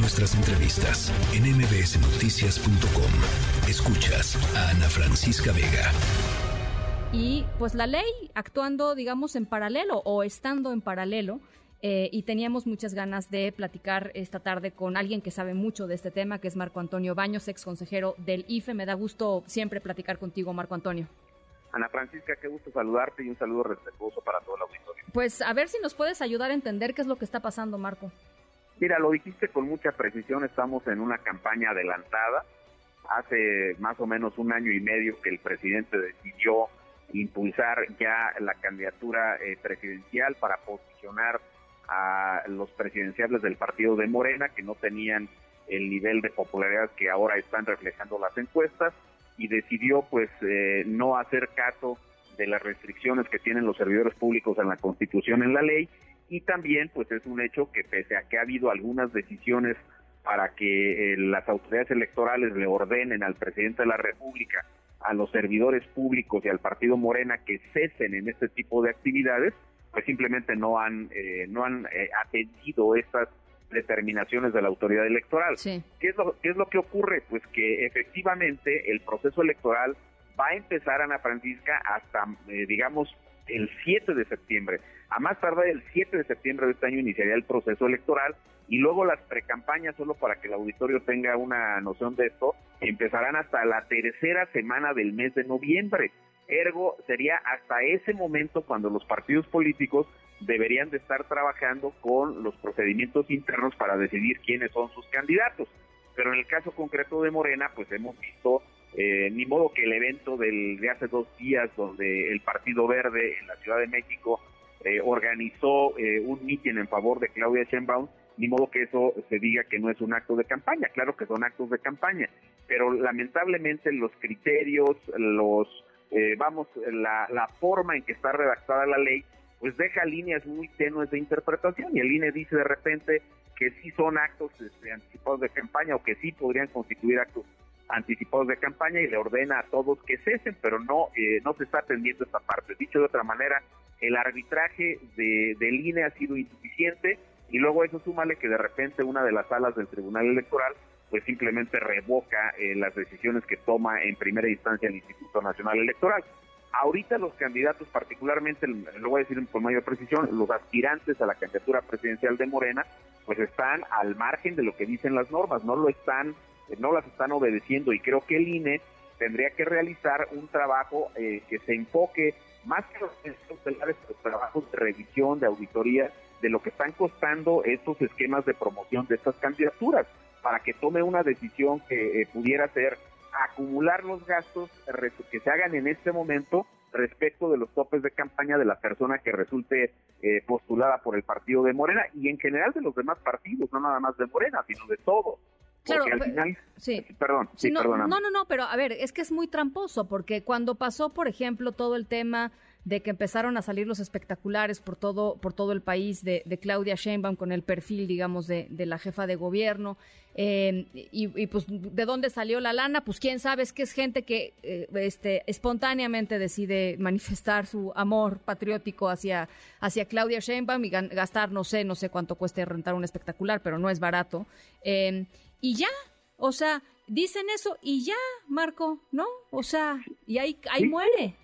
Nuestras entrevistas en mbsnoticias.com. Escuchas a Ana Francisca Vega. Y pues la ley actuando, digamos, en paralelo o estando en paralelo. Eh, y teníamos muchas ganas de platicar esta tarde con alguien que sabe mucho de este tema, que es Marco Antonio Baños, ex consejero del IFE. Me da gusto siempre platicar contigo, Marco Antonio. Ana Francisca, qué gusto saludarte y un saludo respetuoso para todo el auditorio. Pues a ver si nos puedes ayudar a entender qué es lo que está pasando, Marco. Mira, lo dijiste con mucha precisión, estamos en una campaña adelantada. Hace más o menos un año y medio que el presidente decidió impulsar ya la candidatura eh, presidencial para posicionar a los presidenciales del partido de Morena que no tenían el nivel de popularidad que ahora están reflejando las encuestas y decidió pues eh, no hacer caso de las restricciones que tienen los servidores públicos en la Constitución, en la ley y también pues es un hecho que pese a que ha habido algunas decisiones para que eh, las autoridades electorales le ordenen al presidente de la República, a los servidores públicos y al partido Morena que cesen en este tipo de actividades, pues simplemente no han eh, no han eh, atendido estas determinaciones de la autoridad electoral. ¿Qué es lo qué es lo que ocurre? Pues que efectivamente el proceso electoral va a empezar Ana Francisca hasta digamos el 7 de septiembre. A más tardar el 7 de septiembre de este año iniciaría el proceso electoral y luego las precampañas, solo para que el auditorio tenga una noción de esto, empezarán hasta la tercera semana del mes de noviembre. Ergo, sería hasta ese momento cuando los partidos políticos deberían de estar trabajando con los procedimientos internos para decidir quiénes son sus candidatos. Pero en el caso concreto de Morena, pues hemos visto eh, ni modo que el evento del, de hace dos días donde el Partido Verde en la Ciudad de México eh, organizó eh, un mitin en favor de Claudia Sheinbaum, ni modo que eso se diga que no es un acto de campaña, claro que son actos de campaña, pero lamentablemente los criterios, los, vamos, la, la forma en que está redactada la ley, pues deja líneas muy tenues de interpretación y el INE dice de repente que sí son actos este, anticipados de campaña o que sí podrían constituir actos anticipados de campaña y le ordena a todos que cesen, pero no, eh, no se está atendiendo esta parte. Dicho de otra manera, el arbitraje de, del INE ha sido insuficiente y luego eso súmale que de repente una de las salas del Tribunal Electoral pues simplemente revoca eh, las decisiones que toma en primera instancia el Instituto Nacional Electoral. Ahorita los candidatos, particularmente, lo voy a decir con mayor precisión, los aspirantes a la candidatura presidencial de Morena, pues están al margen de lo que dicen las normas, no lo están no las están obedeciendo y creo que el INE tendría que realizar un trabajo eh, que se enfoque más que los, los trabajos de revisión, de auditoría, de lo que están costando estos esquemas de promoción de estas candidaturas, para que tome una decisión que eh, pudiera ser acumular los gastos que se hagan en este momento respecto de los topes de campaña de la persona que resulte eh, postulada por el partido de Morena y en general de los demás partidos, no nada más de Morena, sino de todos. Claro, sí. Perdón, sí, no, no, no, no, pero a ver, es que es muy tramposo, porque cuando pasó, por ejemplo, todo el tema de que empezaron a salir los espectaculares por todo, por todo el país de, Claudia Sheinbaum con el perfil, digamos, de, la jefa de gobierno. Eh, y, pues, ¿de dónde salió la lana? Pues quién sabe, es que es gente que eh, este, espontáneamente decide manifestar su amor patriótico hacia, hacia Claudia Sheinbaum y gastar, no sé, no sé cuánto cueste rentar un espectacular, pero no es barato. Eh, y ya, o sea, dicen eso y ya, Marco, ¿no? O sea, y ahí, ahí muere.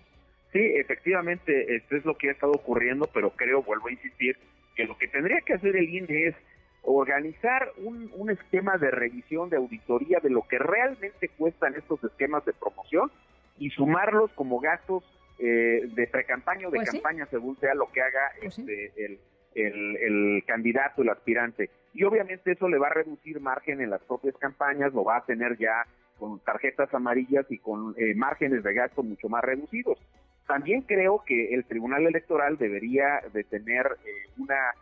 Sí, efectivamente, esto es lo que ha estado ocurriendo, pero creo, vuelvo a insistir, que lo que tendría que hacer el INE es organizar un, un esquema de revisión, de auditoría de lo que realmente cuestan estos esquemas de promoción y sumarlos como gastos eh, de pre-campaña o de pues campaña, según sea lo que haga pues este, el, el, el, candidato, el aspirante. Y obviamente eso le va a reducir margen en las propias campañas, lo va a tener ya con tarjetas amarillas y con eh, márgenes de gasto mucho más reducidos. También creo que el Tribunal Electoral debería de tener eh, una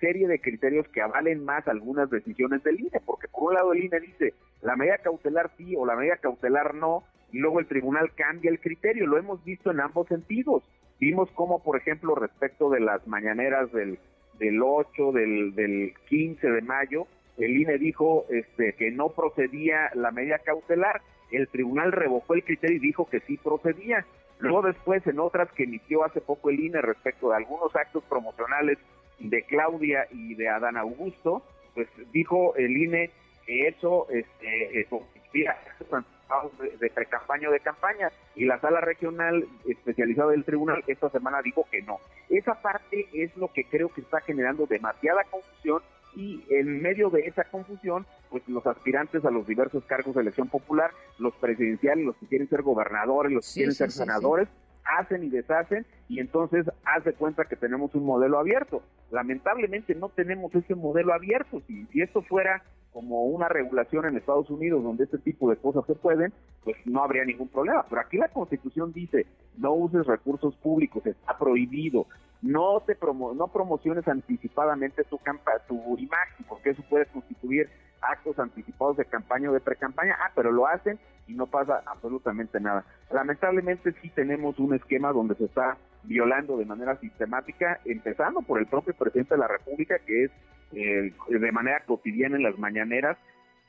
serie de criterios que avalen más algunas decisiones del INE, porque por un lado el INE dice la medida cautelar sí o la medida cautelar no, y luego el tribunal cambia el criterio, lo hemos visto en ambos sentidos. Vimos como, por ejemplo, respecto de las mañaneras del del 8, del, del 15 de mayo, el INE dijo este, que no procedía la medida cautelar, el tribunal revocó el criterio y dijo que sí procedía. Luego después, en otras que emitió hace poco el INE respecto de algunos actos promocionales de Claudia y de Adán Augusto, pues dijo el INE que eso este, eh, de, de pre-campaña o de campaña. Y la sala regional especializada del tribunal esta semana dijo que no. Esa parte es lo que creo que está generando demasiada confusión y en medio de esa confusión, pues los aspirantes a los diversos cargos de elección popular, los presidenciales, los que quieren ser gobernadores, los que quieren ser senadores, hacen y deshacen y entonces hace cuenta que tenemos un modelo abierto. Lamentablemente no tenemos ese modelo abierto. Si, si esto fuera como una regulación en Estados Unidos donde este tipo de cosas se pueden, pues no habría ningún problema. Pero aquí la Constitución dice, no uses recursos públicos, está prohibido. No te promo no promociones anticipadamente tu, tu imagen, porque eso puede constituir actos anticipados de campaña o de pre-campaña. Ah, pero lo hacen y no pasa absolutamente nada. Lamentablemente sí tenemos un esquema donde se está violando de manera sistemática, empezando por el propio presidente de la República, que es eh, de manera cotidiana en las mañaneras,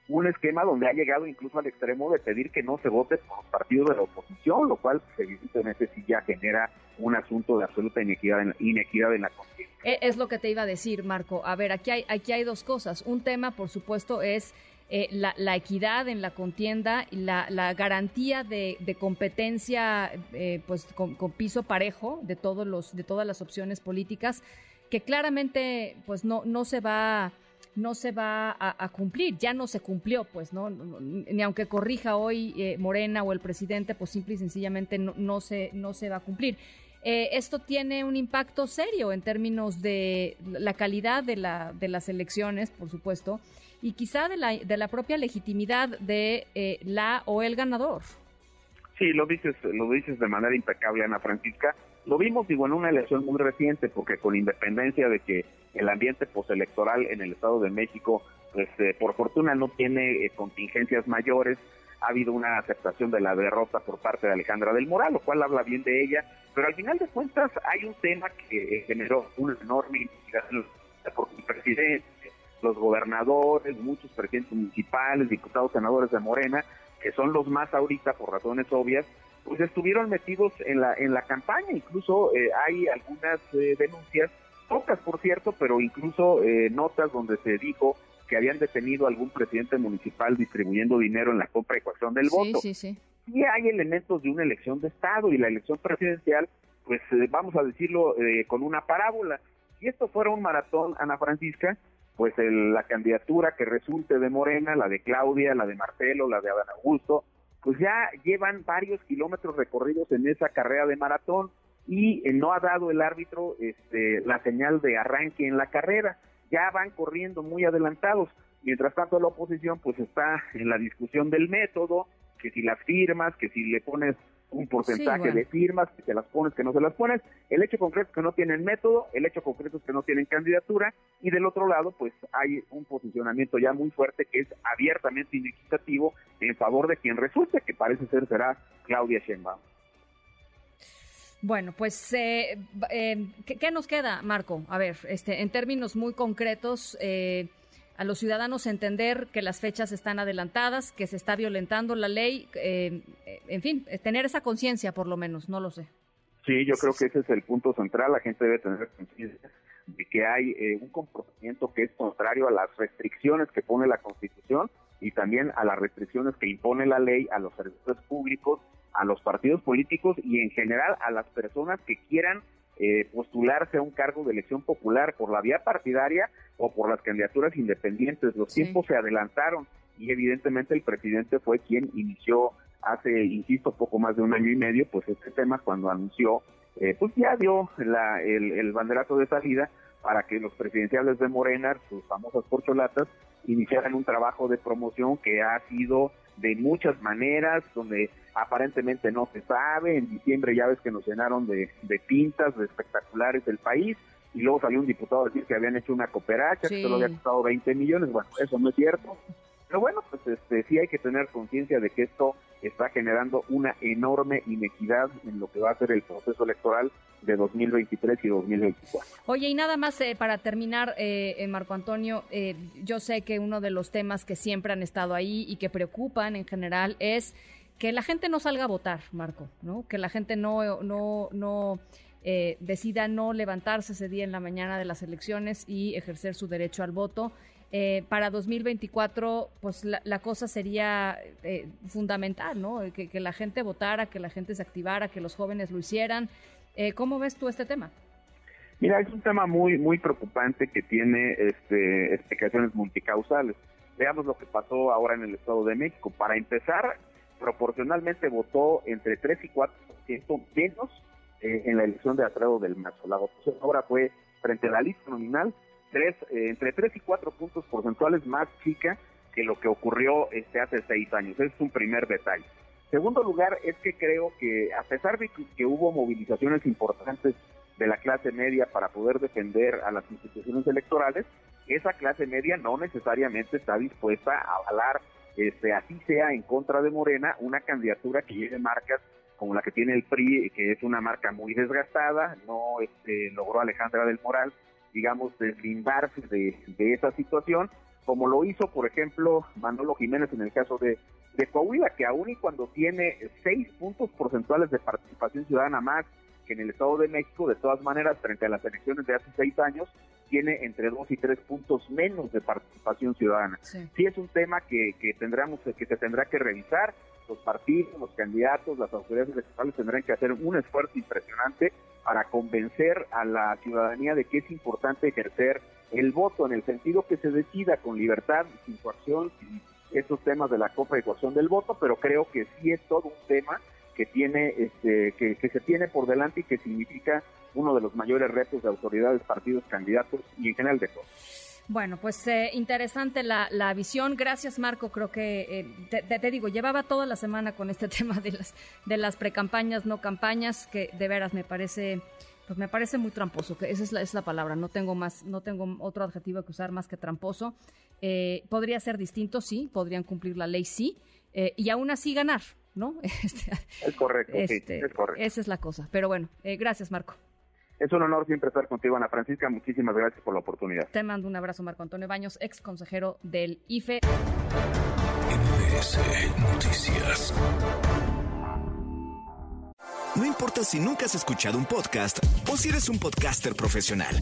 un esquema donde ha llegado incluso al extremo de pedir que no se vote por los partidos de la oposición, lo cual pues, evidentemente sí ya genera un asunto de absoluta inequidad en, inequidad en la contienda. E, es lo que te iba a decir, Marco. A ver, aquí hay, aquí hay dos cosas. Un tema, por supuesto, es eh, la, equidad en la contienda y la, garantía de, competencia eh, pues con, piso parejo de todos los de todas las opciones políticas que claramente pues no no se va no se va a, cumplir ya no se cumplió pues no, ni aunque corrija hoy eh, Morena o el presidente pues simple y sencillamente no, no se no se va a cumplir esto tiene un impacto serio en términos de la calidad de, la, de las elecciones, por supuesto, y quizá de la, de la propia legitimidad de eh, la o el ganador. Sí, lo dices, lo dices de manera impecable, Ana Francisca. Lo vimos, digo, en una elección muy reciente, porque con independencia de que el ambiente postelectoral en el Estado de México, pues, eh, por fortuna no tiene eh, contingencias mayores, ha habido una aceptación de la derrota por parte de Alejandra del Moral, lo cual habla bien de ella, pero al final de cuentas hay un tema que generó una enorme investigación porque el presidente los gobernadores, muchos presidentes municipales, diputados, senadores de Morena, que son los más ahorita por razones obvias, pues estuvieron metidos en la en la campaña, incluso eh, hay algunas eh, denuncias, pocas por cierto, pero incluso eh, notas donde se dijo que habían detenido a algún presidente municipal distribuyendo dinero en la compra y coacción del voto. Sí, sí, sí. hay elementos de una elección de Estado y la elección presidencial, pues vamos a decirlo con una parábola. Si esto fuera un maratón, Ana Francisca, pues la candidatura que resulte de Morena, la de Claudia, la de Marcelo, la de Adán Augusto, pues ya llevan varios kilómetros recorridos en esa carrera de maratón y eh, no ha dado el árbitro este, la señal de arranque en la carrera, ya van corriendo muy adelantados. Mientras tanto la oposición pues está en la discusión del método, que si las firmas, que si le pones un porcentaje de firmas, que se las pones, que no se las pones. El hecho concreto es que no tienen método, el hecho concreto es que no tienen candidatura y del otro lado pues hay un posicionamiento ya muy fuerte que es abiertamente inequitativo en favor de quien resulte, que parece ser será Claudia Sheinbaum. Bueno, pues, eh, eh, ¿qué, nos queda, Marco? A ver, este, en términos muy concretos, eh, a los ciudadanos entender que las fechas están adelantadas, que se está violentando la ley, eh, en fin, tener esa conciencia por lo menos, no lo sé. Sí, yo creo que ese es el punto central, la gente debe tener conciencia de que hay eh, un comportamiento que es contrario a las restricciones que pone la Constitución y también a las restricciones que impone la ley a los servicios públicos, a los partidos políticos y en general a las personas que quieran eh, postularse a un cargo de elección popular por la vía partidaria o por las candidaturas independientes. Los tiempos se adelantaron y evidentemente el presidente fue quien inició hace, insisto, poco más de un año y medio, pues este tema cuando anunció, eh, pues ya dio la, el, el banderazo de salida para que los presidenciales de Morena, sus famosas porcholatas, iniciaran un trabajo de promoción que ha sido de muchas maneras, donde aparentemente no se sabe. En diciembre ya ves que nos llenaron de, de pintas, de espectaculares del país, y luego salió un diputado a decir que habían hecho una cooperacha, que solo había costado 20 millones. Bueno, eso no es cierto. Pero bueno, pues este, sí hay que tener conciencia de que esto está generando una enorme inequidad en lo que va a ser el proceso electoral de 2023 y 2024. Oye, y nada más eh, para terminar, eh, eh Marco Antonio, eh, yo sé que uno de los temas que siempre han estado ahí y que preocupan en general es que la gente no salga a votar, Marco, ¿no? Que la gente no, no, no decida no levantarse ese día en la mañana de las elecciones y ejercer su derecho al voto. eh, para 2024, pues la, cosa sería eh, fundamental, ¿no? Que, que, la gente votara, que la gente se activara, que los jóvenes lo hicieran. Eh, ¿Cómo ves tú este tema? Mira, es un tema muy muy preocupante que tiene este, explicaciones multicausales. Veamos lo que pasó ahora en el Estado de México. Para empezar, proporcionalmente votó entre 3 y 4% menos eh, en la elección de Alfredo del Mazo. La votación ahora fue frente a la lista nominal tres, eh, entre 3 y 4 puntos porcentuales más chica que lo que ocurrió este hace seis años. Ese es un primer detalle. Segundo lugar, es que creo que a pesar de que hubo movilizaciones importantes de la clase media para poder defender a las instituciones electorales, esa clase media no necesariamente está dispuesta a avalar, este, así sea en contra de Morena, una candidatura que lleve marcas como la que tiene el PRI, que es una marca muy desgastada, no este, logró Alejandra del Moral, digamos, deslindarse de, esa situación, como lo hizo, por ejemplo, Manolo Jiménez en el caso de de Coahuila, que aún y cuando tiene seis puntos porcentuales de participación ciudadana más que en el Estado de México, de todas maneras, frente a las elecciones de hace seis años, tiene entre dos y tres puntos menos de participación ciudadana. Sí, es un tema que, que tendremos, que se tendrá que revisar. Los partidos, los candidatos, las autoridades electorales tendrán que hacer un esfuerzo impresionante para convencer a la ciudadanía de que es importante ejercer el voto en el sentido que se decida con libertad, sin coacción, sin estos temas de la compra y ecuación del voto, pero creo que sí es todo un tema que tiene este, que, se tiene por delante y que significa uno de los mayores retos de autoridades, partidos, candidatos y en general de todos. Bueno, pues eh, interesante la, la, visión. Gracias, Marco. Creo que, eh, te, digo, llevaba toda la semana con este tema de las, de las precampañas, no campañas, que de veras me parece, pues me parece muy tramposo, que esa es la, es la palabra. No tengo más, no tengo otro adjetivo que usar más que tramposo. Eh, podría ser distinto, sí, podrían cumplir la ley, sí, eh, y aún así ganar, ¿no? Este, es correcto, este, es correcto. Esa es la cosa. Pero bueno, eh, gracias, Marco. Es un honor siempre estar contigo, Ana Francisca. Muchísimas gracias por la oportunidad. Te mando un abrazo, Marco Antonio Baños, ex consejero del IFE. Noticias. No importa si nunca has escuchado un podcast o si eres un podcaster profesional.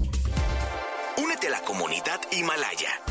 Únete a la comunidad Himalaya.